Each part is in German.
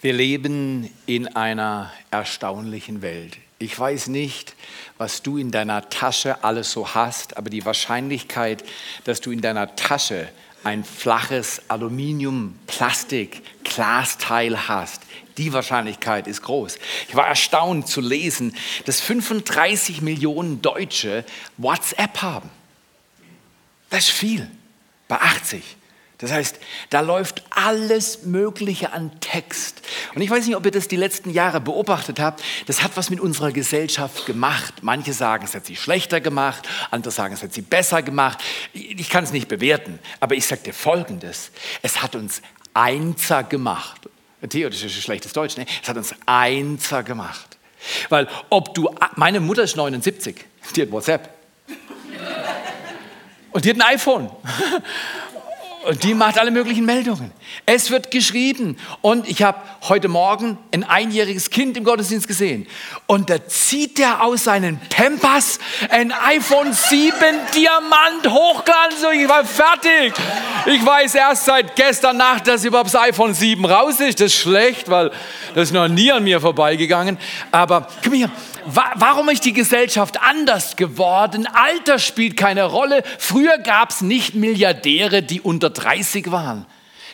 Wir leben in einer erstaunlichen Welt. Ich weiß nicht, was du in deiner Tasche alles so hast, aber die Wahrscheinlichkeit, dass du in deiner Tasche ein flaches Aluminium, Plastik, Glasteil hast, die Wahrscheinlichkeit ist groß. Ich war erstaunt zu lesen, dass 35 Millionen Deutsche WhatsApp haben. Das ist viel bei 80. Das heißt, da läuft alles Mögliche an Text. Und ich weiß nicht, ob ihr das die letzten Jahre beobachtet habt. Das hat was mit unserer Gesellschaft gemacht. Manche sagen, es hat sie schlechter gemacht, andere sagen, es hat sie besser gemacht. Ich kann es nicht bewerten, aber ich sage dir Folgendes. Es hat uns Einser gemacht. Theoretisch ist es schlechtes Deutsch, ne? Es hat uns Einser gemacht. Weil ob du, meine Mutter ist 79, die hat WhatsApp. Und die hat ein iPhone. Und die macht alle möglichen Meldungen. Es wird geschrieben. Und ich habe heute Morgen ein einjähriges Kind im Gottesdienst gesehen. Und da zieht er aus seinen Pampers ein iPhone 7 Diamant Hochglanz. Und ich war fertig. Ich weiß erst seit gestern Nacht, dass überhaupt das iPhone 7 raus ist. Das ist schlecht, weil das ist noch nie an mir vorbeigegangen. Aber komm hier, Warum ist die Gesellschaft anders geworden? Alter spielt keine Rolle. Früher gab es nicht Milliardäre, die unter 30 waren.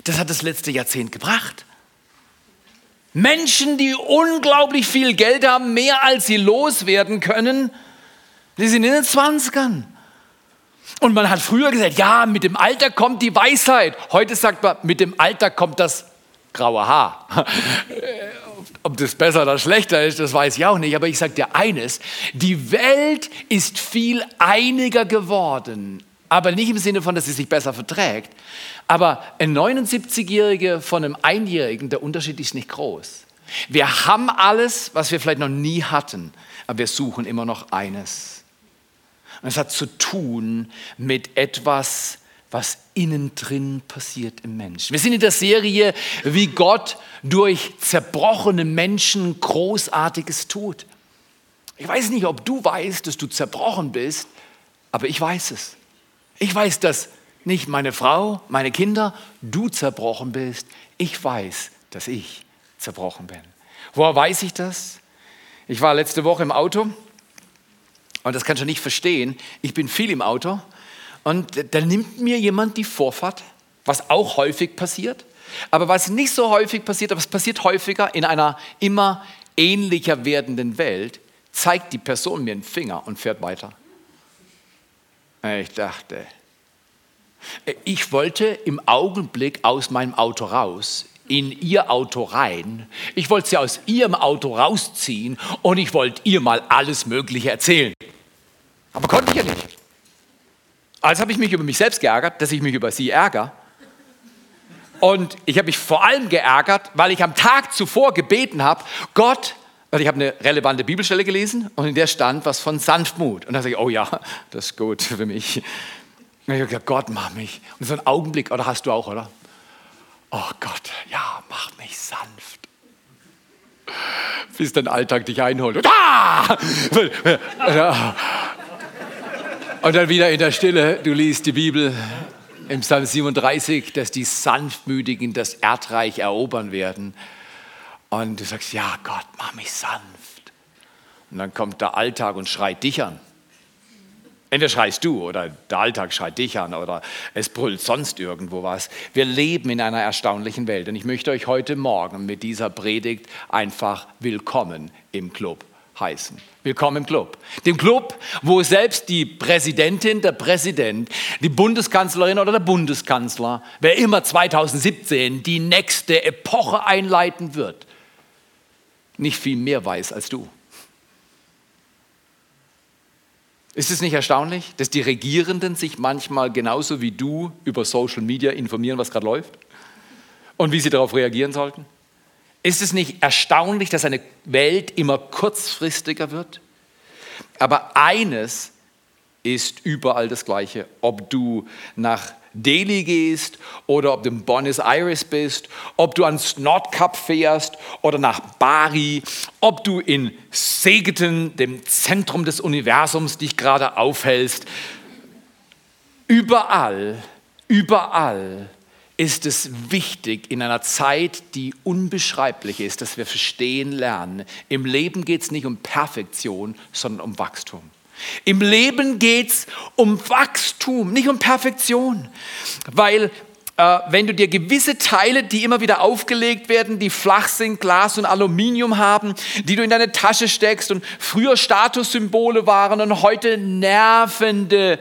Das hat das letzte Jahrzehnt gebracht. Menschen, die unglaublich viel Geld haben, mehr als sie loswerden können, die sind in den 20ern. Und man hat früher gesagt, ja, mit dem Alter kommt die Weisheit. Heute sagt man, mit dem Alter kommt das graue Haar. Ob das besser oder schlechter ist, das weiß ich auch nicht. Aber ich sage dir eines, die Welt ist viel einiger geworden. Aber nicht im Sinne von, dass sie sich besser verträgt. Aber ein 79-Jähriger von einem Einjährigen, der Unterschied ist nicht groß. Wir haben alles, was wir vielleicht noch nie hatten, aber wir suchen immer noch eines. Und es hat zu tun mit etwas, was innen drin passiert im Menschen. Wir sind in der Serie, wie Gott durch zerbrochene Menschen Großartiges tut. Ich weiß nicht, ob du weißt, dass du zerbrochen bist, aber ich weiß es. Ich weiß, dass nicht meine Frau, meine Kinder, du zerbrochen bist. Ich weiß, dass ich zerbrochen bin. Woher weiß ich das? Ich war letzte Woche im Auto und das kannst du nicht verstehen. Ich bin viel im Auto und da nimmt mir jemand die Vorfahrt, was auch häufig passiert. Aber was nicht so häufig passiert, aber es passiert häufiger in einer immer ähnlicher werdenden Welt, zeigt die Person mir einen Finger und fährt weiter. Ich dachte, ich wollte im Augenblick aus meinem Auto raus, in ihr Auto rein. Ich wollte sie aus ihrem Auto rausziehen und ich wollte ihr mal alles Mögliche erzählen. Aber konnte ich ja nicht. Also habe ich mich über mich selbst geärgert, dass ich mich über sie ärgere. Und ich habe mich vor allem geärgert, weil ich am Tag zuvor gebeten habe, Gott, weil ich habe eine relevante Bibelstelle gelesen und in der stand was von Sanftmut. Und da sage ich, oh ja, das ist gut für mich. Und ich habe gesagt, Gott, mach mich. Und so einen Augenblick, oder hast du auch, oder? Oh Gott, ja, mach mich sanft. Bis dein Alltag dich einholt. Und, ah! Und dann wieder in der Stille, du liest die Bibel im Psalm 37, dass die Sanftmütigen das Erdreich erobern werden. Und du sagst, ja Gott, mach mich sanft. Und dann kommt der Alltag und schreit dich an. Entweder schreist du oder der Alltag schreit dich an oder es brüllt sonst irgendwo was. Wir leben in einer erstaunlichen Welt und ich möchte euch heute Morgen mit dieser Predigt einfach willkommen im Club heißen. Willkommen im Club. Dem Club, wo selbst die Präsidentin, der Präsident, die Bundeskanzlerin oder der Bundeskanzler, wer immer 2017 die nächste Epoche einleiten wird, nicht viel mehr weiß als du. Ist es nicht erstaunlich, dass die Regierenden sich manchmal genauso wie du über Social Media informieren, was gerade läuft? Und wie sie darauf reagieren sollten? Ist es nicht erstaunlich, dass eine Welt immer kurzfristiger wird? Aber eines ist überall das Gleiche, ob du nach Delhi gehst oder ob du in Buenos Aires bist, ob du ans Nordkap fährst oder nach Bari, ob du in Segeten, dem Zentrum des Universums, dich gerade aufhältst. Überall, überall ist es wichtig in einer Zeit, die unbeschreiblich ist, dass wir verstehen lernen. Im Leben geht es nicht um Perfektion, sondern um Wachstum. Im Leben geht es um Wachstum, nicht um Perfektion. Weil äh, wenn du dir gewisse Teile, die immer wieder aufgelegt werden, die flach sind, Glas und Aluminium haben, die du in deine Tasche steckst und früher Statussymbole waren und heute nervende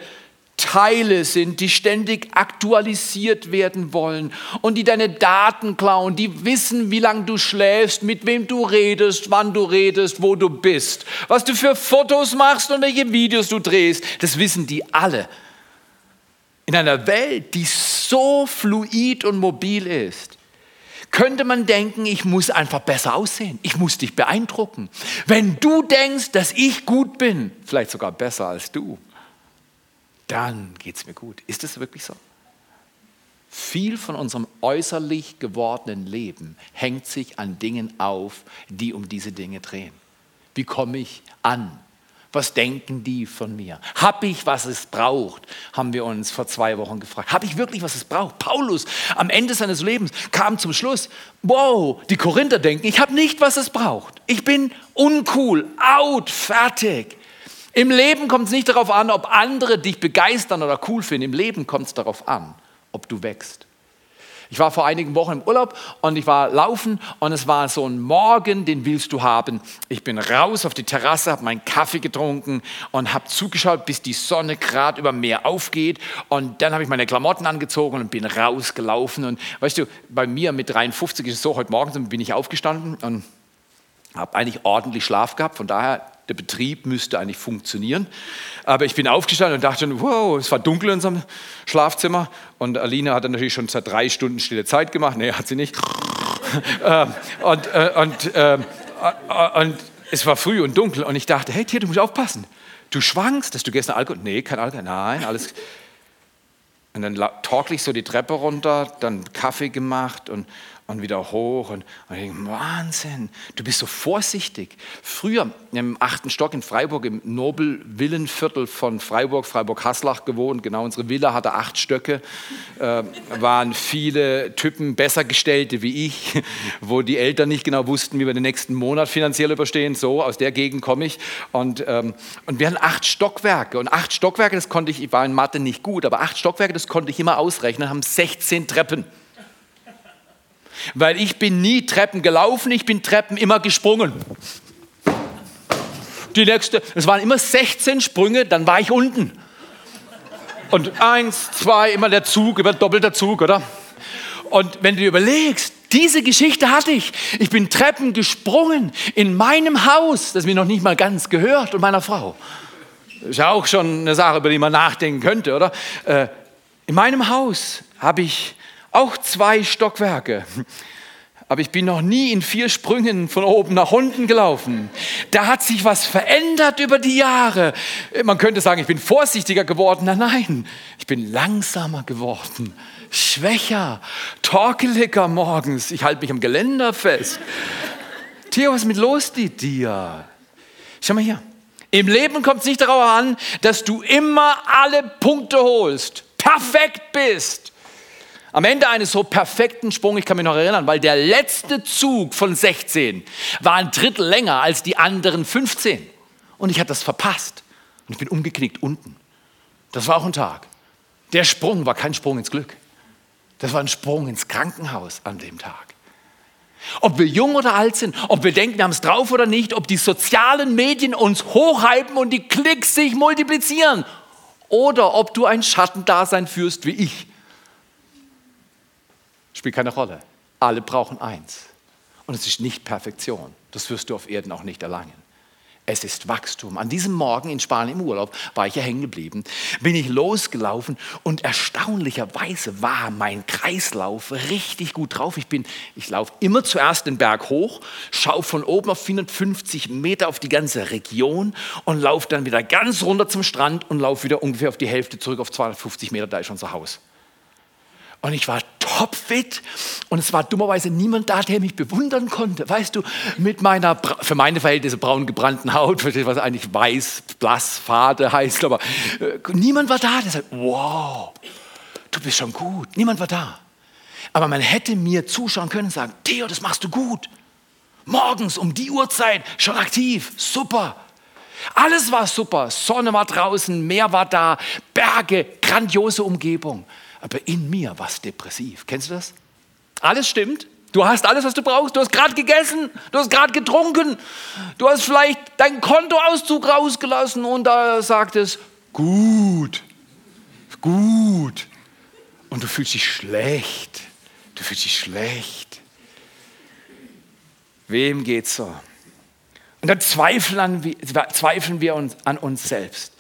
Teile sind, die ständig aktualisiert werden wollen und die deine Daten klauen, die wissen, wie lange du schläfst, mit wem du redest, wann du redest, wo du bist, was du für Fotos machst und welche Videos du drehst, das wissen die alle. In einer Welt, die so fluid und mobil ist, könnte man denken, ich muss einfach besser aussehen, ich muss dich beeindrucken. Wenn du denkst, dass ich gut bin, vielleicht sogar besser als du, dann geht es mir gut. Ist es wirklich so? Viel von unserem äußerlich gewordenen Leben hängt sich an Dingen auf, die um diese Dinge drehen. Wie komme ich an? Was denken die von mir? Habe ich, was es braucht? Haben wir uns vor zwei Wochen gefragt. Habe ich wirklich, was es braucht? Paulus am Ende seines Lebens kam zum Schluss, wow, die Korinther denken, ich habe nicht, was es braucht. Ich bin uncool, out, fertig. Im Leben kommt es nicht darauf an, ob andere dich begeistern oder cool finden. Im Leben kommt es darauf an, ob du wächst. Ich war vor einigen Wochen im Urlaub und ich war laufen und es war so ein Morgen, den willst du haben. Ich bin raus auf die Terrasse, habe meinen Kaffee getrunken und habe zugeschaut, bis die Sonne gerade über Meer aufgeht. Und dann habe ich meine Klamotten angezogen und bin rausgelaufen. Und weißt du, bei mir mit 53 ist es so, heute Morgen bin ich aufgestanden und habe eigentlich ordentlich Schlaf gehabt. Von daher der Betrieb müsste eigentlich funktionieren. Aber ich bin aufgestanden und dachte, wow, es war dunkel in unserem Schlafzimmer. Und Alina hat dann natürlich schon seit drei Stunden stille Zeit gemacht. Nee, hat sie nicht. Ähm, und, äh, und, äh, und es war früh und dunkel. Und ich dachte, hey, Tier, du musst aufpassen. Du schwankst, dass du gestern Alkohol. Nee, kein Alkohol. Nein, alles. Und dann torkel ich so die Treppe runter, dann Kaffee gemacht und und wieder hoch. Und, und ich denke, Wahnsinn, du bist so vorsichtig. Früher im achten Stock in Freiburg, im Nobel-Villenviertel von Freiburg, Freiburg-Haslach gewohnt, genau unsere Villa hatte acht Stöcke, äh, waren viele Typen besser gestellte wie ich, wo die Eltern nicht genau wussten, wie wir den nächsten Monat finanziell überstehen. So, aus der Gegend komme ich. Und, ähm, und wir hatten acht Stockwerke. Und acht Stockwerke, das konnte ich, ich war in Mathe nicht gut, aber acht Stockwerke, das konnte ich immer ausrechnen, haben 16 Treppen. Weil ich bin nie Treppen gelaufen, ich bin Treppen immer gesprungen. Die nächste, es waren immer 16 Sprünge, dann war ich unten. Und eins, zwei, immer der Zug, immer doppelter Zug, oder? Und wenn du dir überlegst, diese Geschichte hatte ich. Ich bin Treppen gesprungen in meinem Haus, das mir noch nicht mal ganz gehört, und meiner Frau. Ist ja auch schon eine Sache, über die man nachdenken könnte, oder? Äh, in meinem Haus habe ich auch zwei Stockwerke. Aber ich bin noch nie in vier Sprüngen von oben nach unten gelaufen. Da hat sich was verändert über die Jahre. Man könnte sagen, ich bin vorsichtiger geworden. Nein, nein, ich bin langsamer geworden, schwächer, torkeliger morgens. Ich halte mich am Geländer fest. Theo, was ist mit los mit dir? Schau mal hier. Im Leben kommt es nicht darauf an, dass du immer alle Punkte holst, perfekt bist. Am Ende eines so perfekten Sprungs, ich kann mich noch erinnern, weil der letzte Zug von 16 war ein Drittel länger als die anderen 15. Und ich hatte das verpasst. Und ich bin umgeknickt unten. Das war auch ein Tag. Der Sprung war kein Sprung ins Glück. Das war ein Sprung ins Krankenhaus an dem Tag. Ob wir jung oder alt sind, ob wir denken, wir haben es drauf oder nicht, ob die sozialen Medien uns hochhypen und die Klicks sich multiplizieren oder ob du ein Schattendasein führst wie ich Spielt keine Rolle. Alle brauchen eins. Und es ist nicht Perfektion. Das wirst du auf Erden auch nicht erlangen. Es ist Wachstum. An diesem Morgen in Spanien im Urlaub war ich ja hängen geblieben, bin ich losgelaufen und erstaunlicherweise war mein Kreislauf richtig gut drauf. Ich bin, ich laufe immer zuerst den Berg hoch, schaue von oben auf 450 Meter auf die ganze Region und laufe dann wieder ganz runter zum Strand und laufe wieder ungefähr auf die Hälfte zurück auf 250 Meter, da ist unser Haus. Und ich war topfit und es war dummerweise niemand da, der mich bewundern konnte. Weißt du, mit meiner, für meine Verhältnisse braun gebrannten Haut, was eigentlich weiß, blass, fade heißt, aber äh, niemand war da, der sagt, wow, du bist schon gut. Niemand war da. Aber man hätte mir zuschauen können und sagen, Theo, das machst du gut. Morgens um die Uhrzeit schon aktiv, super. Alles war super, Sonne war draußen, Meer war da, Berge, grandiose Umgebung. Aber in mir war es depressiv. Kennst du das? Alles stimmt. Du hast alles, was du brauchst. Du hast gerade gegessen, du hast gerade getrunken, du hast vielleicht deinen Kontoauszug rausgelassen und da sagt es, gut, gut. Und du fühlst dich schlecht. Du fühlst dich schlecht. Wem geht's so? Und dann zweifeln wir, uns an uns selbst.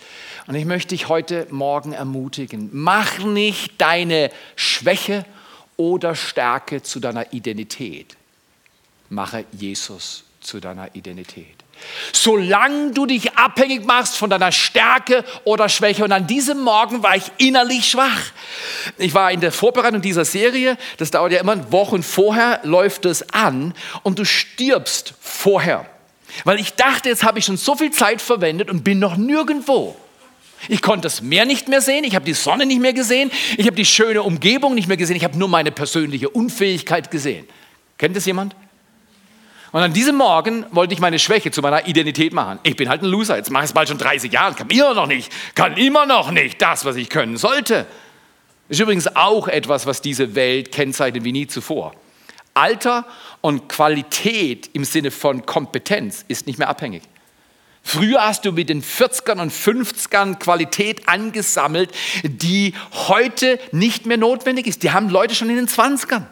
Und ich möchte dich heute Morgen ermutigen, mach nicht deine Schwäche oder Stärke zu deiner Identität. Mache Jesus zu deiner Identität. Solange du dich abhängig machst von deiner Stärke oder Schwäche. Und an diesem Morgen war ich innerlich schwach. Ich war in der Vorbereitung dieser Serie, das dauert ja immer Wochen vorher, läuft es an und du stirbst vorher. Weil ich dachte, jetzt habe ich schon so viel Zeit verwendet und bin noch nirgendwo. Ich konnte das Meer nicht mehr sehen, ich habe die Sonne nicht mehr gesehen, ich habe die schöne Umgebung nicht mehr gesehen, ich habe nur meine persönliche Unfähigkeit gesehen. Kennt das jemand? Und an diesem Morgen wollte ich meine Schwäche zu meiner Identität machen. Ich bin halt ein Loser, jetzt mache ich es bald schon 30 Jahre, kann immer noch nicht, kann immer noch nicht das, was ich können sollte. Ist übrigens auch etwas, was diese Welt kennzeichnet wie nie zuvor. Alter und Qualität im Sinne von Kompetenz ist nicht mehr abhängig. Früher hast du mit den 40ern und 50ern Qualität angesammelt, die heute nicht mehr notwendig ist. Die haben Leute schon in den 20ern.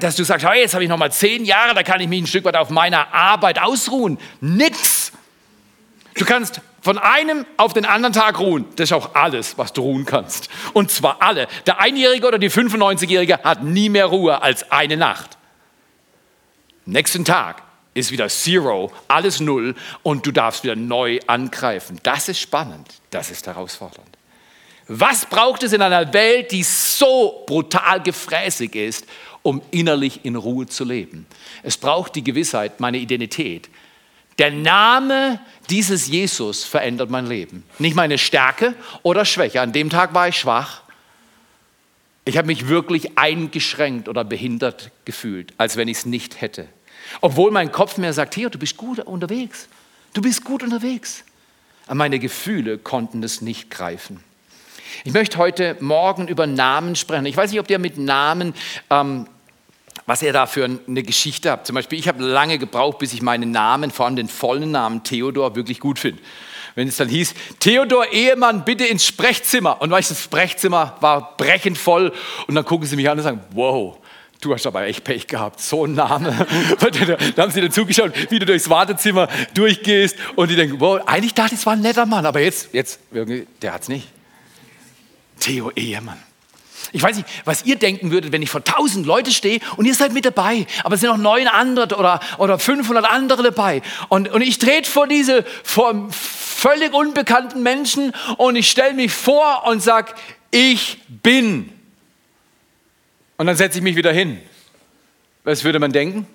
Dass du sagst, hey, jetzt habe ich noch mal zehn Jahre, da kann ich mich ein Stück weit auf meiner Arbeit ausruhen. Nix. Du kannst von einem auf den anderen Tag ruhen. Das ist auch alles, was du ruhen kannst. Und zwar alle. Der Einjährige oder die 95-Jährige hat nie mehr Ruhe als eine Nacht. Nächsten Tag ist wieder Zero, alles Null und du darfst wieder neu angreifen. Das ist spannend, das ist herausfordernd. Was braucht es in einer Welt, die so brutal gefräßig ist, um innerlich in Ruhe zu leben? Es braucht die Gewissheit, meine Identität. Der Name dieses Jesus verändert mein Leben. Nicht meine Stärke oder Schwäche. An dem Tag war ich schwach. Ich habe mich wirklich eingeschränkt oder behindert gefühlt, als wenn ich es nicht hätte. Obwohl mein Kopf mir sagt, Theo, du bist gut unterwegs. Du bist gut unterwegs. Aber meine Gefühle konnten es nicht greifen. Ich möchte heute Morgen über Namen sprechen. Ich weiß nicht, ob ihr mit Namen, ähm, was ihr da für eine Geschichte habt. Zum Beispiel, ich habe lange gebraucht, bis ich meinen Namen, vor allem den vollen Namen Theodor, wirklich gut finde. Wenn es dann hieß, Theodor Ehemann, bitte ins Sprechzimmer. Und weißt du, das Sprechzimmer war brechend voll. Und dann gucken sie mich an und sagen, wow, Du hast aber echt Pech gehabt, so ein Name. da haben sie dann zugeschaut, wie du durchs Wartezimmer durchgehst und die denken, wow, eigentlich dachte ich, es war ein netter Mann, aber jetzt, jetzt, der hat's nicht. Theo Ehemann. Ich weiß nicht, was ihr denken würdet, wenn ich vor tausend Leute stehe und ihr seid mit dabei, aber es sind noch neun andere oder, oder 500 andere dabei. Und, und ich trete vor diese vor völlig unbekannten Menschen und ich stelle mich vor und sage, ich bin. Und dann setze ich mich wieder hin. Was würde man denken?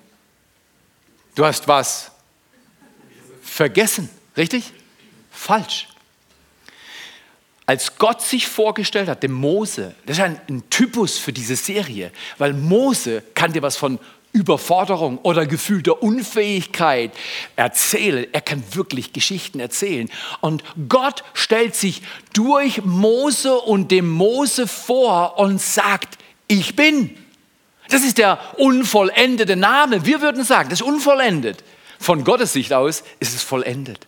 Du hast was vergessen, richtig? Falsch als Gott sich vorgestellt hat, dem Mose, das ist ein, ein Typus für diese Serie, weil Mose kann dir was von Überforderung oder gefühlter Unfähigkeit erzählen. Er kann wirklich Geschichten erzählen. Und Gott stellt sich durch Mose und dem Mose vor und sagt, ich bin. Das ist der unvollendete Name. Wir würden sagen, das ist unvollendet. Von Gottes Sicht aus ist es vollendet.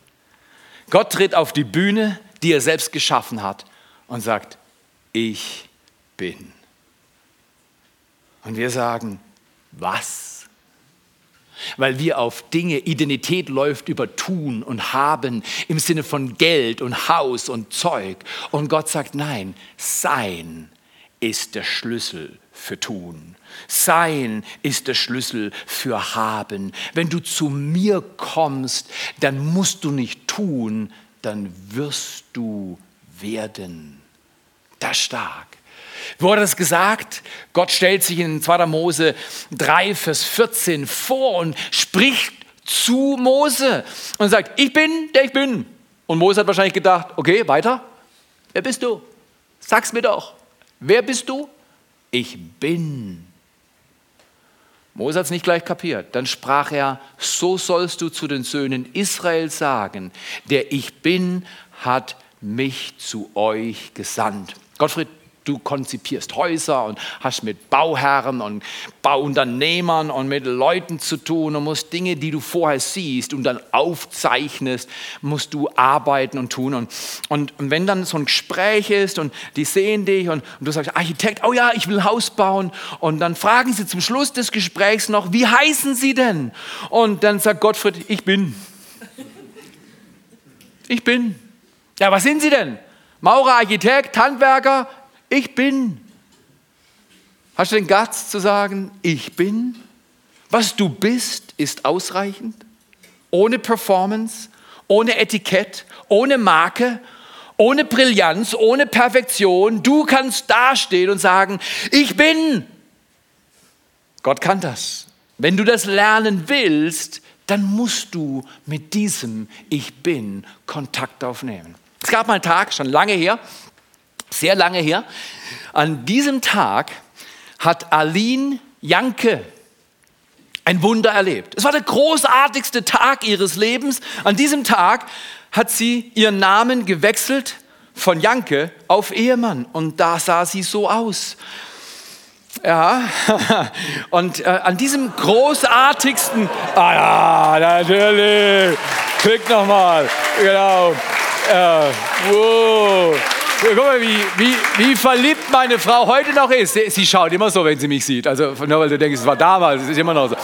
Gott tritt auf die Bühne, die er selbst geschaffen hat und sagt, ich bin. Und wir sagen, was? Weil wir auf Dinge, Identität läuft über Tun und Haben im Sinne von Geld und Haus und Zeug. Und Gott sagt, nein, Sein ist der Schlüssel für Tun. Sein ist der Schlüssel für Haben. Wenn du zu mir kommst, dann musst du nicht tun, dann wirst du werden. Das stark. Wurde das gesagt? Gott stellt sich in 2. Mose 3, Vers 14 vor und spricht zu Mose und sagt, ich bin, der ich bin. Und Mose hat wahrscheinlich gedacht, okay, weiter. Wer bist du? Sag's mir doch. Wer bist du? ich bin. Mose hat es nicht gleich kapiert. Dann sprach er, so sollst du zu den Söhnen Israel sagen, der ich bin, hat mich zu euch gesandt. Gottfried, du konzipierst Häuser und hast mit Bauherren und Bauunternehmern und mit Leuten zu tun und musst Dinge, die du vorher siehst und dann aufzeichnest, musst du arbeiten und tun. Und, und, wenn dann so ein Gespräch ist und die sehen dich und, und du sagst, Architekt, oh ja, ich will ein Haus bauen. Und dann fragen sie zum Schluss des Gesprächs noch, wie heißen sie denn? Und dann sagt Gottfried, ich bin. Ich bin. Ja, was sind sie denn? Maurer, Architekt, Handwerker, ich bin. Hast du den Guts zu sagen, ich bin? Was du bist, ist ausreichend. Ohne Performance, ohne Etikett, ohne Marke, ohne Brillanz, ohne Perfektion. Du kannst dastehen und sagen, ich bin. Gott kann das. Wenn du das lernen willst, dann musst du mit diesem Ich bin Kontakt aufnehmen. Es gab mal einen Tag, schon lange her, sehr lange her. An diesem Tag hat Aline Janke ein Wunder erlebt. Es war der großartigste Tag ihres Lebens. An diesem Tag hat sie ihren Namen gewechselt von Janke auf Ehemann und da sah sie so aus. Ja, und äh, an diesem großartigsten, ah ja, natürlich, klick nochmal, genau, äh, wow. Guck mal, wie, wie, wie verliebt meine Frau heute noch ist. Sie, schaut immer so, wenn sie mich sieht. Also, nur weil du denkst, es war damals, es ist immer noch so.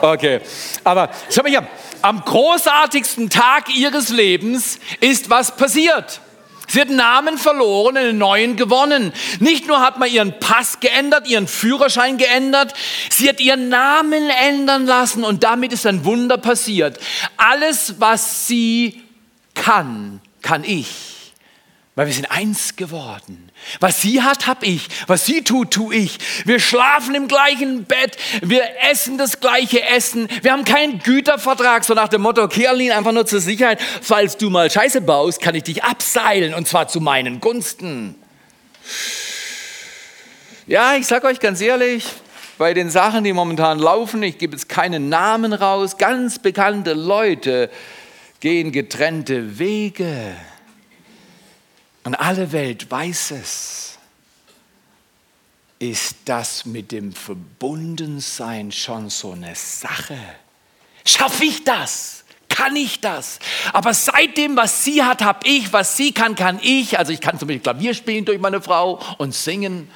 Okay. Aber schau mal hier. Am großartigsten Tag ihres Lebens ist was passiert. Sie hat einen Namen verloren, einen neuen gewonnen. Nicht nur hat man ihren Pass geändert, ihren Führerschein geändert, sie hat ihren Namen ändern lassen und damit ist ein Wunder passiert. Alles, was sie kann, kann ich. Weil wir sind eins geworden. Was sie hat, habe ich. Was sie tut, tue ich. Wir schlafen im gleichen Bett. Wir essen das gleiche Essen. Wir haben keinen Gütervertrag, so nach dem Motto, Kerlin, einfach nur zur Sicherheit. Falls du mal Scheiße baust, kann ich dich abseilen und zwar zu meinen Gunsten. Ja, ich sage euch ganz ehrlich, bei den Sachen, die momentan laufen, ich gebe jetzt keinen Namen raus, ganz bekannte Leute gehen getrennte Wege. Und alle Welt weiß es. Ist das mit dem Verbundensein schon so eine Sache? Schaffe ich das? Kann ich das? Aber seitdem, was sie hat, habe ich, was sie kann, kann ich. Also ich kann zum Beispiel Klavier spielen durch meine Frau und singen.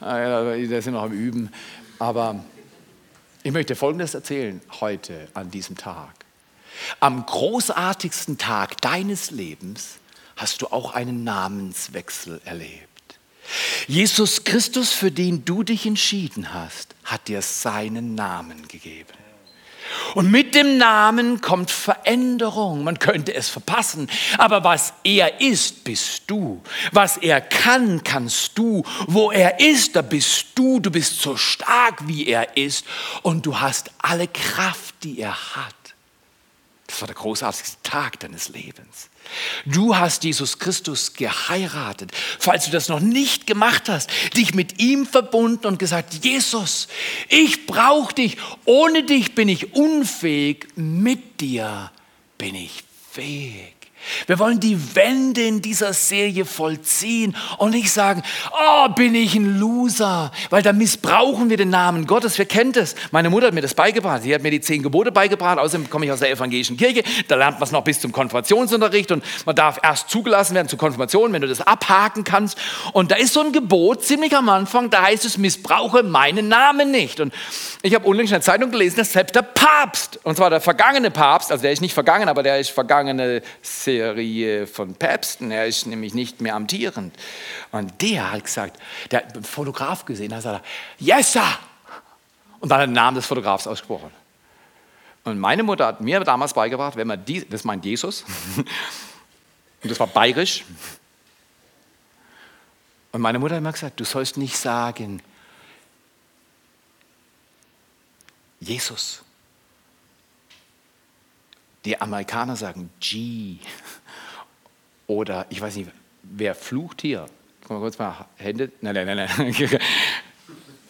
Das sind noch am Üben. Aber ich möchte Folgendes erzählen heute an diesem Tag. Am großartigsten Tag deines Lebens hast du auch einen Namenswechsel erlebt. Jesus Christus, für den du dich entschieden hast, hat dir seinen Namen gegeben. Und mit dem Namen kommt Veränderung. Man könnte es verpassen. Aber was er ist, bist du. Was er kann, kannst du. Wo er ist, da bist du. Du bist so stark, wie er ist. Und du hast alle Kraft, die er hat. Das war der großartigste Tag deines Lebens. Du hast Jesus Christus geheiratet. Falls du das noch nicht gemacht hast, dich mit ihm verbunden und gesagt, Jesus, ich brauche dich. Ohne dich bin ich unfähig. Mit dir bin ich fähig. Wir wollen die Wende in dieser Serie vollziehen und nicht sagen, oh, bin ich ein Loser, weil da missbrauchen wir den Namen Gottes. Wer kennt es? Meine Mutter hat mir das beigebracht. Sie hat mir die zehn Gebote beigebracht. Außerdem komme ich aus der evangelischen Kirche. Da lernt man es noch bis zum Konfirmationsunterricht und man darf erst zugelassen werden zur Konfirmation, wenn du das abhaken kannst. Und da ist so ein Gebot ziemlich am Anfang, da heißt es, missbrauche meinen Namen nicht. Und ich habe unlängst in der Zeitung gelesen, dass selbst der Papst, und zwar der vergangene Papst, also der ist nicht vergangen, aber der ist vergangene Serie von Päpsten, er ist nämlich nicht mehr amtierend. Und der hat gesagt, der hat einen Fotograf gesehen, hat gesagt, yes, sir! Und dann hat er den Namen des Fotografs ausgesprochen. Und meine Mutter hat mir damals beigebracht, wenn man die, das meint Jesus, und das war bayerisch. Und meine Mutter hat immer gesagt, du sollst nicht sagen, Jesus. Die Amerikaner sagen G. Oder ich weiß nicht, wer flucht hier? Können wir kurz mal Hände? Nein, nein, nein, nein.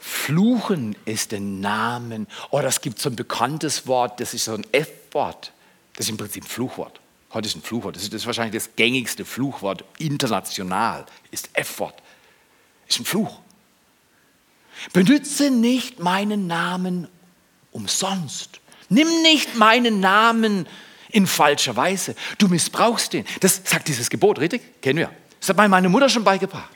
Fluchen ist den Namen. Oder es gibt so ein bekanntes Wort, das ist so ein F-Wort. Das ist im Prinzip ein Fluchwort. Heute ist ein Fluchwort. Das ist, das ist wahrscheinlich das gängigste Fluchwort international. Ist F-Wort. Ist ein Fluch. Benütze nicht meinen Namen umsonst. Nimm nicht meinen Namen in falscher Weise. Du missbrauchst den. Das sagt dieses Gebot, richtig? Kennen wir. Das hat meine Mutter schon beigebracht.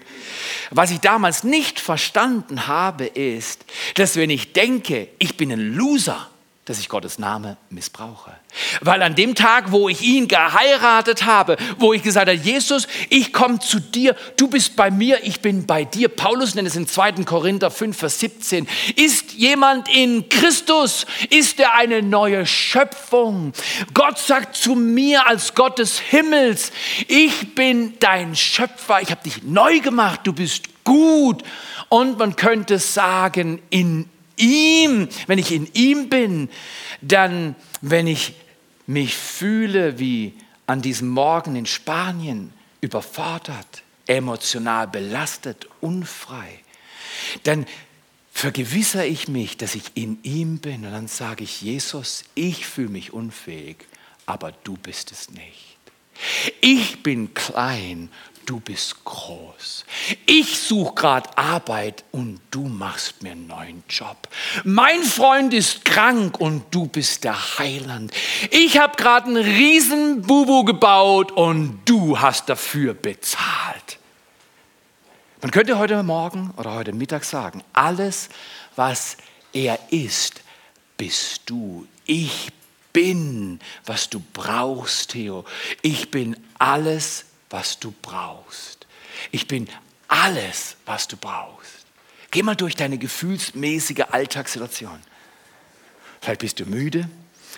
Was ich damals nicht verstanden habe, ist, dass wenn ich denke, ich bin ein Loser, dass ich Gottes Name missbrauche. Weil an dem Tag, wo ich ihn geheiratet habe, wo ich gesagt habe, Jesus, ich komme zu dir, du bist bei mir, ich bin bei dir. Paulus nennt es in 2. Korinther 5, Vers 17. Ist jemand in Christus, ist er eine neue Schöpfung. Gott sagt zu mir als Gott des Himmels, ich bin dein Schöpfer, ich habe dich neu gemacht, du bist gut. Und man könnte sagen, in ihm, wenn ich in ihm bin, dann, wenn ich mich fühle wie an diesem Morgen in Spanien, überfordert, emotional belastet, unfrei, dann vergewissere ich mich, dass ich in ihm bin und dann sage ich, Jesus, ich fühle mich unfähig, aber du bist es nicht. Ich bin klein du bist groß. Ich suche gerade Arbeit und du machst mir einen neuen Job. Mein Freund ist krank und du bist der Heiland. Ich habe gerade einen riesen Bubu gebaut und du hast dafür bezahlt. Man könnte heute Morgen oder heute Mittag sagen, alles, was er ist, bist du. Ich bin, was du brauchst, Theo. Ich bin alles, was du brauchst. Ich bin alles, was du brauchst. Geh mal durch deine gefühlsmäßige Alltagssituation. Vielleicht bist du müde,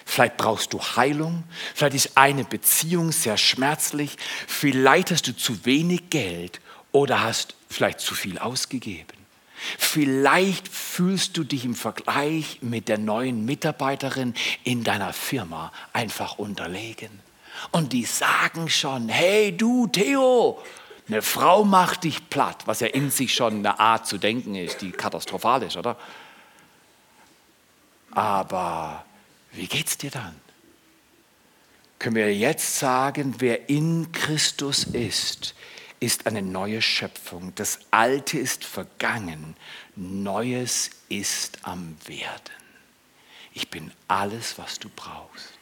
vielleicht brauchst du Heilung, vielleicht ist eine Beziehung sehr schmerzlich, vielleicht hast du zu wenig Geld oder hast vielleicht zu viel ausgegeben. Vielleicht fühlst du dich im Vergleich mit der neuen Mitarbeiterin in deiner Firma einfach unterlegen. Und die sagen schon, hey du Theo, eine Frau macht dich platt, was ja in sich schon eine Art zu denken ist, die katastrophal ist, oder? Aber wie geht's dir dann? Können wir jetzt sagen, wer in Christus ist, ist eine neue Schöpfung. Das Alte ist vergangen, Neues ist am Werden. Ich bin alles, was du brauchst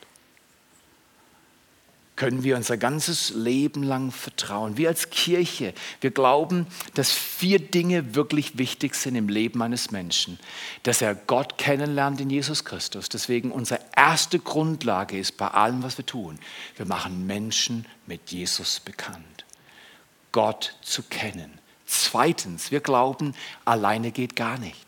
können wir unser ganzes Leben lang vertrauen. Wir als Kirche, wir glauben, dass vier Dinge wirklich wichtig sind im Leben eines Menschen. Dass er Gott kennenlernt in Jesus Christus. Deswegen unsere erste Grundlage ist bei allem, was wir tun, wir machen Menschen mit Jesus bekannt. Gott zu kennen. Zweitens, wir glauben, alleine geht gar nicht.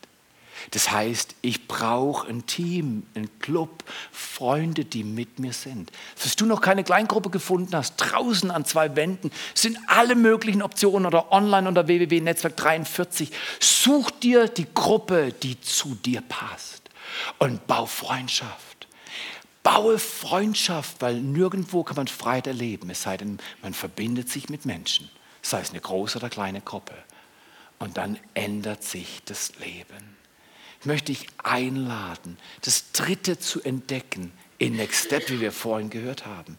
Das heißt, ich brauche ein Team, ein Club, Freunde, die mit mir sind. Falls du noch keine Kleingruppe gefunden hast, draußen an zwei Wänden sind alle möglichen Optionen oder online unter www.netzwerk 43. Such dir die Gruppe, die zu dir passt und bau Freundschaft. Baue Freundschaft, weil nirgendwo kann man Freiheit erleben, es sei denn, man verbindet sich mit Menschen, sei es eine große oder kleine Gruppe. Und dann ändert sich das Leben. Ich möchte dich einladen, das Dritte zu entdecken in Next Step, wie wir vorhin gehört haben.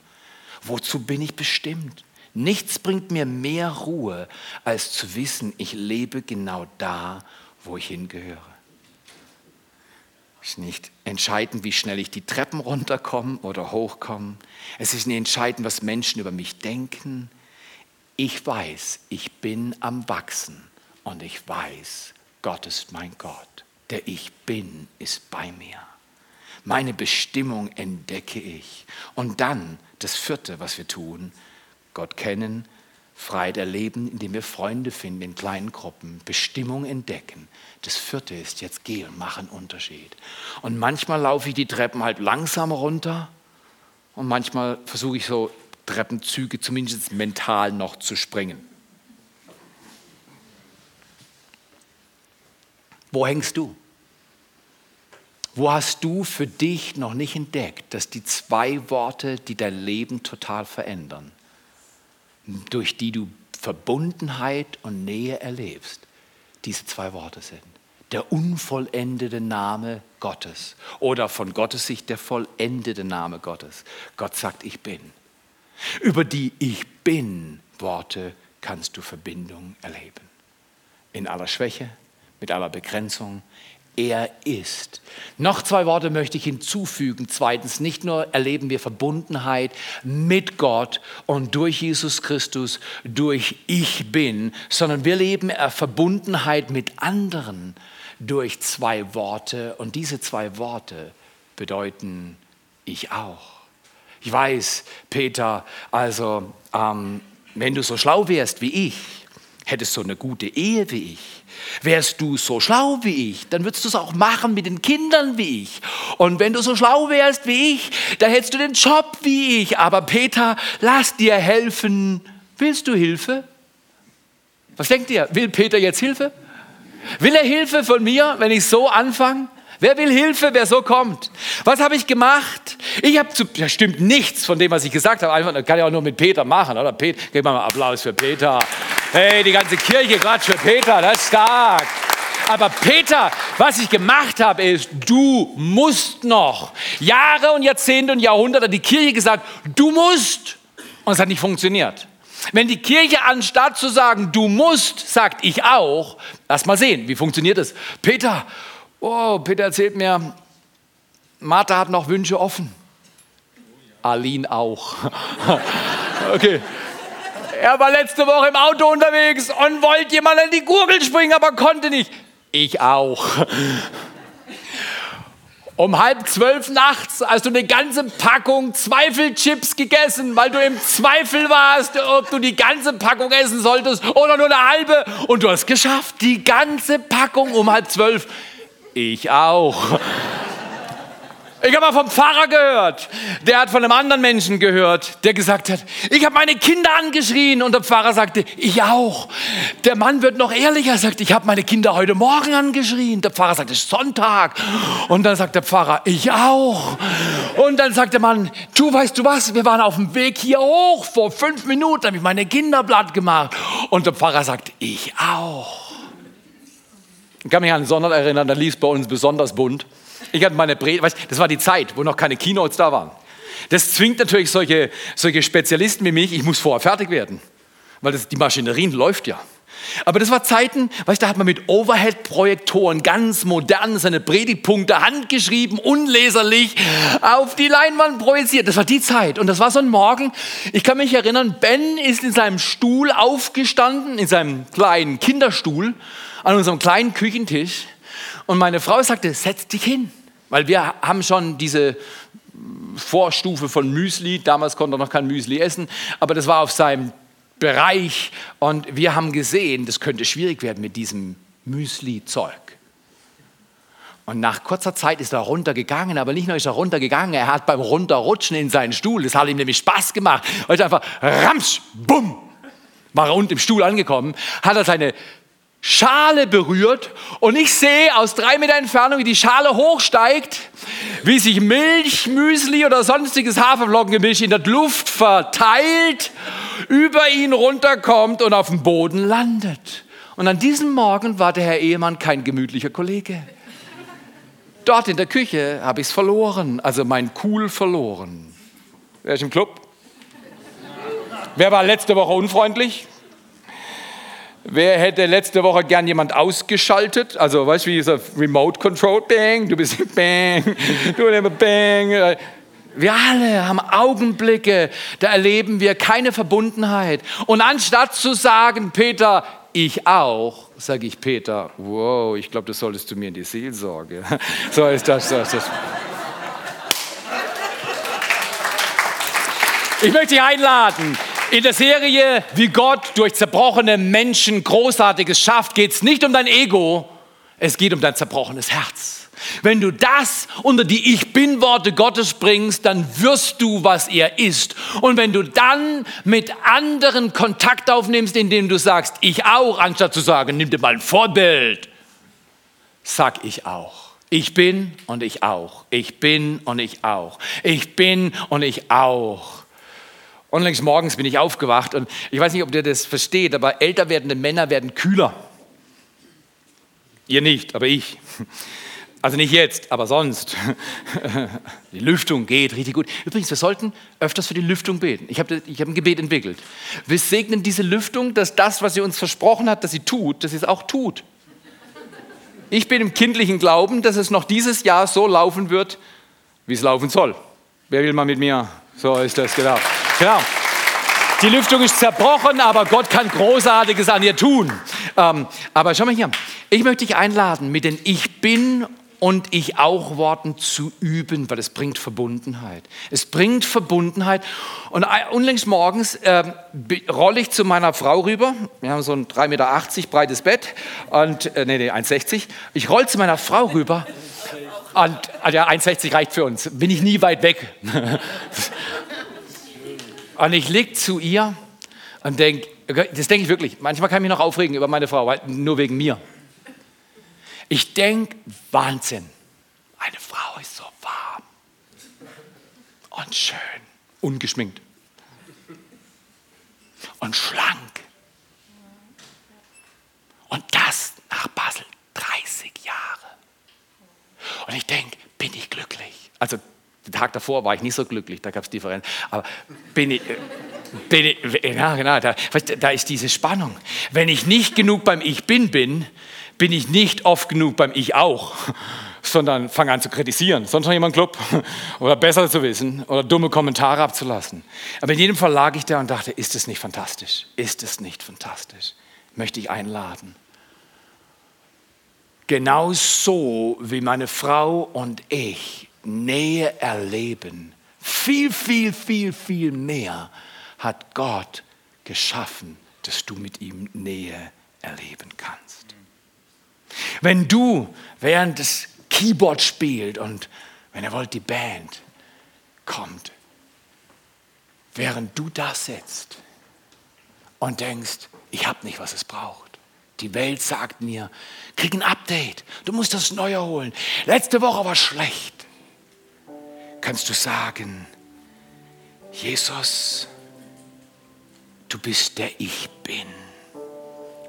Wozu bin ich bestimmt? Nichts bringt mir mehr Ruhe, als zu wissen, ich lebe genau da, wo ich hingehöre. Es ist nicht entscheidend, wie schnell ich die Treppen runterkomme oder hochkomme. Es ist nicht entscheidend, was Menschen über mich denken. Ich weiß, ich bin am Wachsen und ich weiß, Gott ist mein Gott der ich bin, ist bei mir. Meine Bestimmung entdecke ich. Und dann das vierte, was wir tun, Gott kennen, Freiheit erleben, indem wir Freunde finden in kleinen Gruppen, Bestimmung entdecken. Das vierte ist, jetzt geh und mach einen Unterschied. Und manchmal laufe ich die Treppen halt langsamer runter und manchmal versuche ich so Treppenzüge zumindest mental noch zu springen. Wo hängst du? Wo hast du für dich noch nicht entdeckt, dass die zwei Worte, die dein Leben total verändern, durch die du Verbundenheit und Nähe erlebst, diese zwei Worte sind? der unvollendete Name Gottes oder von Gottes Sicht der vollendete Name Gottes. Gott sagt, ich bin. Über die Ich bin Worte kannst du Verbindung erleben. In aller Schwäche, mit aller Begrenzung, er ist. Noch zwei Worte möchte ich hinzufügen. Zweitens, nicht nur erleben wir Verbundenheit mit Gott und durch Jesus Christus, durch Ich bin, sondern wir leben Verbundenheit mit anderen durch zwei Worte. Und diese zwei Worte bedeuten Ich auch. Ich weiß, Peter, also ähm, wenn du so schlau wärst wie ich, hättest so eine gute Ehe wie ich Wärst du so schlau wie ich, dann würdest du es auch machen mit den Kindern wie ich. Und wenn du so schlau wärst wie ich, dann hättest du den Job wie ich. Aber Peter, lass dir helfen. Willst du Hilfe? Was denkt ihr? Will Peter jetzt Hilfe? Will er Hilfe von mir, wenn ich so anfange? Wer will Hilfe, wer so kommt? Was habe ich gemacht? Ich habe zu, das stimmt nichts von dem, was ich gesagt habe. Einfach, das kann ich auch nur mit Peter machen, oder? Peter, gib mal einen Applaus für Peter. Hey, die ganze Kirche gerade für Peter, das ist stark. Aber Peter, was ich gemacht habe, ist, du musst noch. Jahre und Jahrzehnte und Jahrhunderte hat die Kirche gesagt, du musst. Und es hat nicht funktioniert. Wenn die Kirche anstatt zu sagen, du musst, sagt ich auch, lass mal sehen, wie funktioniert das? Peter, Oh, Peter erzählt mir, Martha hat noch Wünsche offen. Aline auch. okay. Er war letzte Woche im Auto unterwegs und wollte jemand in die Gurgel springen, aber konnte nicht. Ich auch. Um halb zwölf nachts hast du eine ganze Packung Zweifelchips gegessen, weil du im Zweifel warst, ob du die ganze Packung essen solltest oder nur eine halbe. Und du hast geschafft, die ganze Packung um halb zwölf. Ich auch. Ich habe mal vom Pfarrer gehört, der hat von einem anderen Menschen gehört, der gesagt hat, ich habe meine Kinder angeschrien und der Pfarrer sagte, ich auch. Der Mann wird noch ehrlicher, sagt, ich habe meine Kinder heute Morgen angeschrien. Der Pfarrer sagt, es ist Sonntag. Und dann sagt der Pfarrer, ich auch. Und dann sagt der Mann, du weißt du was, wir waren auf dem Weg hier hoch, vor fünf Minuten habe ich meine Kinder platt gemacht. Und der Pfarrer sagt, ich auch. Ich kann mich an einen Sonntag erinnern, da lief es bei uns besonders bunt. Ich hatte meine Predigt, das war die Zeit, wo noch keine Keynotes da waren. Das zwingt natürlich solche, solche Spezialisten wie mich, ich muss vorher fertig werden, weil das, die Maschinerie läuft ja. Aber das war Zeiten, weißt, da hat man mit Overhead-Projektoren ganz modern seine Predigtpunkte handgeschrieben, unleserlich auf die Leinwand projiziert. Das war die Zeit. Und das war so ein Morgen. Ich kann mich erinnern, Ben ist in seinem Stuhl aufgestanden, in seinem kleinen Kinderstuhl an unserem kleinen Küchentisch und meine Frau sagte, setz dich hin, weil wir haben schon diese Vorstufe von Müsli, damals konnte er noch kein Müsli essen, aber das war auf seinem Bereich und wir haben gesehen, das könnte schwierig werden mit diesem Müsli-Zeug. Und nach kurzer Zeit ist er runtergegangen, aber nicht nur ist er runtergegangen, er hat beim Runterrutschen in seinen Stuhl, das hat ihm nämlich Spaß gemacht, er einfach ramsch, bumm, war er unten im Stuhl angekommen, hat er seine Schale berührt und ich sehe aus drei Meter Entfernung, wie die Schale hochsteigt, wie sich Milch, Müsli oder sonstiges Haferflockengemisch in der Luft verteilt, über ihn runterkommt und auf dem Boden landet. Und an diesem Morgen war der Herr Ehemann kein gemütlicher Kollege. Dort in der Küche habe ich es verloren, also mein Cool verloren. Wer ist im Club? Wer war letzte Woche unfreundlich? Wer hätte letzte Woche gern jemand ausgeschaltet? Also, weißt du, wie dieser Remote Control, bang, du bist bang, du immer bang. Wir alle haben Augenblicke, da erleben wir keine Verbundenheit. Und anstatt zu sagen, Peter, ich auch, sage ich Peter, wow, ich glaube, das solltest du mir in die Seelsorge. So ist das, so ist das. Ich möchte dich einladen, in der Serie, wie Gott durch zerbrochene Menschen Großartiges schafft, geht es nicht um dein Ego, es geht um dein zerbrochenes Herz. Wenn du das unter die Ich bin-Worte Gottes bringst, dann wirst du, was er ist. Und wenn du dann mit anderen Kontakt aufnimmst, indem du sagst, ich auch, anstatt zu sagen, nimm dir mal ein Vorbild, sag ich auch. Ich bin und ich auch. Ich bin und ich auch. Ich bin und ich auch. Unlängst morgens bin ich aufgewacht und ich weiß nicht, ob ihr das versteht, aber älter werdende Männer werden kühler. Ihr nicht, aber ich. Also nicht jetzt, aber sonst. Die Lüftung geht richtig gut. Übrigens, wir sollten öfters für die Lüftung beten. Ich habe ich hab ein Gebet entwickelt. Wir segnen diese Lüftung, dass das, was sie uns versprochen hat, dass sie tut, dass sie es auch tut. Ich bin im kindlichen Glauben, dass es noch dieses Jahr so laufen wird, wie es laufen soll. Wer will mal mit mir? So ist das, genau. Genau. Die Lüftung ist zerbrochen, aber Gott kann Großartiges an ihr tun. Ähm, aber schau mal hier. Ich möchte dich einladen, mit den Ich bin und ich auch Worten zu üben, weil es bringt Verbundenheit. Es bringt Verbundenheit. Und unlängst morgens äh, rolle ich zu meiner Frau rüber. Wir haben so ein 3,80 Meter breites Bett. Und, äh, nee, nee, 1,60. Ich roll zu meiner Frau rüber. Und, also ja, 1,60 reicht für uns. Bin ich nie weit weg. und ich leg zu ihr und denke, das denke ich wirklich. Manchmal kann ich mich noch aufregen über meine Frau, nur wegen mir. Ich denke, Wahnsinn, eine Frau ist so warm und schön, ungeschminkt und schlank. Und das nach Basel 30 Jahre. Und ich denke, bin ich glücklich? Also den Tag davor war ich nicht so glücklich, da gab es Differenz. Aber bin ich, bin ich, ja genau, da, da ist diese Spannung. Wenn ich nicht genug beim Ich bin bin, bin ich nicht oft genug beim Ich auch, sondern fange an zu kritisieren, sonst noch jemand Club oder besser zu wissen oder dumme Kommentare abzulassen. Aber in jedem Fall lag ich da und dachte, ist es nicht fantastisch? Ist es nicht fantastisch? Möchte ich einladen. Genau so wie meine Frau und ich Nähe erleben, viel, viel, viel, viel mehr hat Gott geschaffen, dass du mit ihm Nähe erleben kannst. Wenn du während das Keyboard spielt und wenn ihr wollt, die Band kommt, während du da sitzt und denkst, ich habe nicht, was es braucht. Die Welt sagt mir, krieg ein Update, du musst das Neue holen. Letzte Woche war schlecht. Kannst du sagen, Jesus, du bist der Ich bin.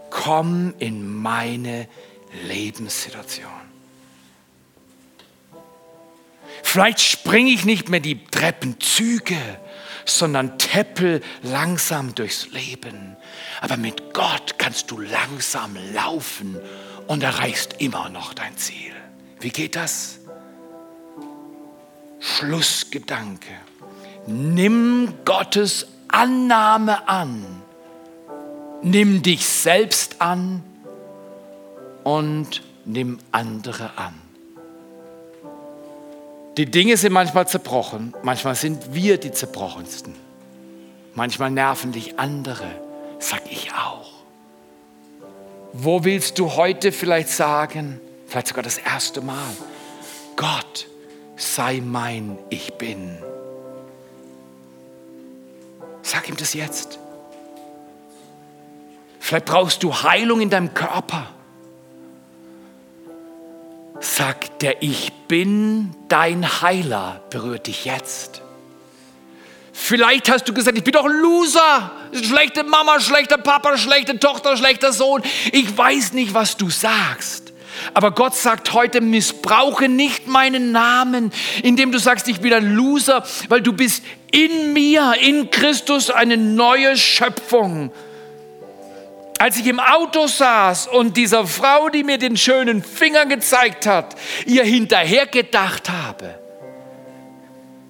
Komm in meine Lebenssituation. Vielleicht springe ich nicht mehr die Treppenzüge, sondern teppel langsam durchs Leben. Aber mit Gott kannst du langsam laufen und erreichst immer noch dein Ziel. Wie geht das? Schlussgedanke. Nimm Gottes Annahme an. Nimm dich selbst an und nimm andere an. Die Dinge sind manchmal zerbrochen, manchmal sind wir die zerbrochensten. Manchmal nerven dich andere, sag ich auch. Wo willst du heute vielleicht sagen, vielleicht sogar das erste Mal, Gott, sei mein Ich bin. Sag ihm das jetzt. Vielleicht brauchst du Heilung in deinem Körper sagt der Ich bin dein Heiler, berührt dich jetzt. Vielleicht hast du gesagt, ich bin doch ein Loser, schlechte Mama, schlechter Papa, schlechte Tochter, schlechter Sohn. Ich weiß nicht, was du sagst. Aber Gott sagt heute, missbrauche nicht meinen Namen, indem du sagst, ich bin ein Loser, weil du bist in mir, in Christus eine neue Schöpfung als ich im Auto saß und dieser Frau, die mir den schönen Finger gezeigt hat, ihr hinterher gedacht habe,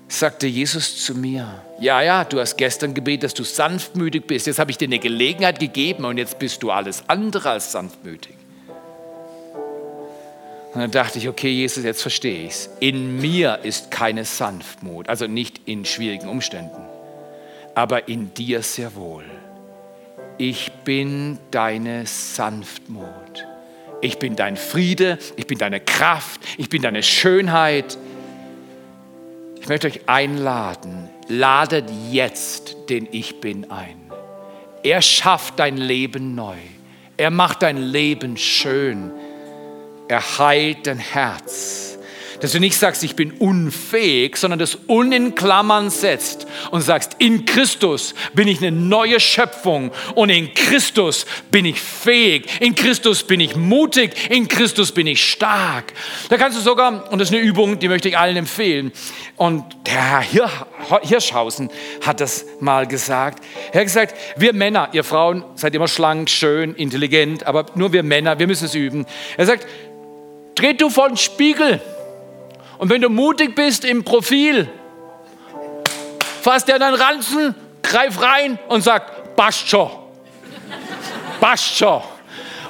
sagte Jesus zu mir, ja, ja, du hast gestern gebetet, dass du sanftmütig bist. Jetzt habe ich dir eine Gelegenheit gegeben und jetzt bist du alles andere als sanftmütig. Und dann dachte ich, okay, Jesus, jetzt verstehe ich es. In mir ist keine Sanftmut, also nicht in schwierigen Umständen, aber in dir sehr wohl ich bin deine Sanftmut. Ich bin dein Friede, ich bin deine Kraft, ich bin deine Schönheit. Ich möchte euch einladen, ladet jetzt den Ich bin ein. Er schafft dein Leben neu. Er macht dein Leben schön. Er heilt dein Herz. Dass du nicht sagst, ich bin unfähig, sondern das Un in Klammern setzt und sagst, in Christus bin ich eine neue Schöpfung und in Christus bin ich fähig, in Christus bin ich mutig, in Christus bin ich stark. Da kannst du sogar, und das ist eine Übung, die möchte ich allen empfehlen, und der Herr Hirschhausen hat das mal gesagt. Er hat gesagt, wir Männer, ihr Frauen seid immer schlank, schön, intelligent, aber nur wir Männer, wir müssen es üben. Er sagt, dreht du vor den Spiegel und wenn du mutig bist im Profil, fasst er deinen Ranzen, greif rein und schon. Passt schon.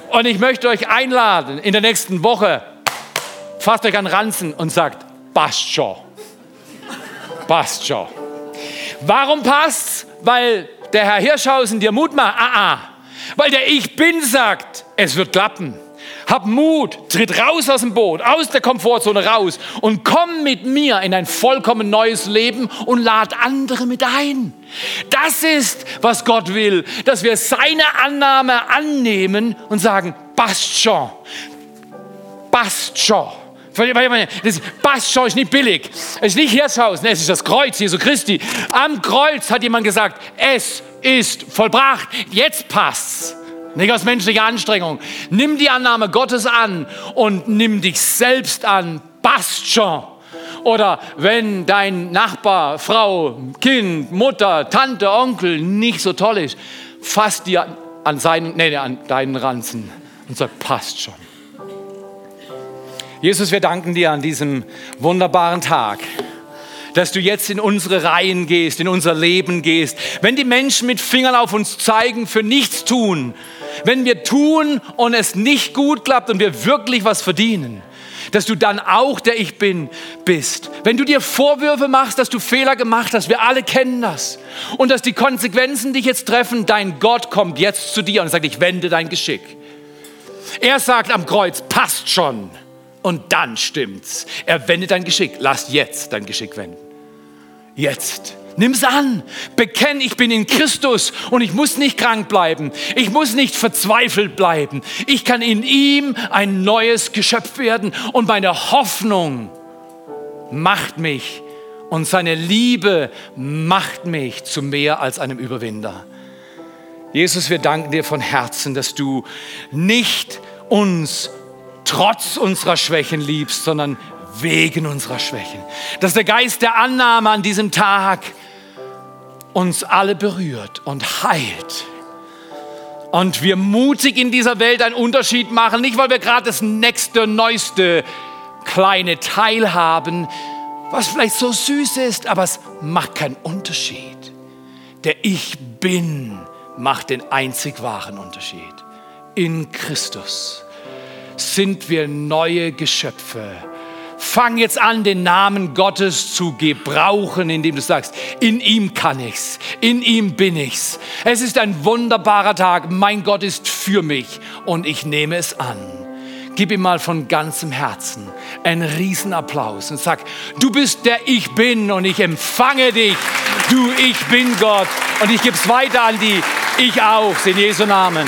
Und ich möchte euch einladen, in der nächsten Woche, fasst euch an Ranzen und sagt, passt schon. Passt schon. Warum passt's? Weil der Herr Hirschhausen dir Mut macht. Ah, ah. Weil der Ich Bin sagt, es wird klappen. Hab Mut, tritt raus aus dem Boot, aus der Komfortzone raus und komm mit mir in ein vollkommen neues Leben und lad andere mit ein. Das ist, was Gott will, dass wir seine Annahme annehmen und sagen, passt schon, passt schon. Das passt schon, ist nicht billig. Es ist nicht Hirschhausen, es ist das Kreuz Jesu Christi. Am Kreuz hat jemand gesagt, es ist vollbracht, jetzt passt's. Nicht aus menschlicher Anstrengung. Nimm die Annahme Gottes an und nimm dich selbst an. Passt schon. Oder wenn dein Nachbar, Frau, Kind, Mutter, Tante, Onkel nicht so toll ist, fass dir an, seinen, nee, an deinen Ranzen und sag, passt schon. Jesus, wir danken dir an diesem wunderbaren Tag dass du jetzt in unsere Reihen gehst, in unser Leben gehst. Wenn die Menschen mit Fingern auf uns zeigen, für nichts tun, wenn wir tun und es nicht gut klappt und wir wirklich was verdienen, dass du dann auch der Ich bin bist. Wenn du dir Vorwürfe machst, dass du Fehler gemacht hast, wir alle kennen das. Und dass die Konsequenzen dich jetzt treffen, dein Gott kommt jetzt zu dir und sagt, ich wende dein Geschick. Er sagt am Kreuz, passt schon. Und dann stimmt's. Er wendet dein Geschick. Lass jetzt dein Geschick wenden. Jetzt. Nimm's an. Bekenn, ich bin in Christus und ich muss nicht krank bleiben. Ich muss nicht verzweifelt bleiben. Ich kann in ihm ein neues Geschöpf werden und meine Hoffnung macht mich und seine Liebe macht mich zu mehr als einem Überwinder. Jesus, wir danken dir von Herzen, dass du nicht uns trotz unserer Schwächen liebst, sondern wegen unserer Schwächen. Dass der Geist der Annahme an diesem Tag uns alle berührt und heilt. Und wir mutig in dieser Welt einen Unterschied machen, nicht weil wir gerade das nächste, neueste kleine Teil haben, was vielleicht so süß ist, aber es macht keinen Unterschied. Der Ich Bin macht den einzig wahren Unterschied. In Christus sind wir neue Geschöpfe. Fang jetzt an, den Namen Gottes zu gebrauchen, indem du sagst, in ihm kann ich's, in ihm bin ich's. Es ist ein wunderbarer Tag, mein Gott ist für mich und ich nehme es an. Gib ihm mal von ganzem Herzen einen Riesenapplaus und sag, du bist der Ich Bin und ich empfange dich. Du Ich Bin Gott und ich gebe es weiter an die Ich auch, in Jesu Namen.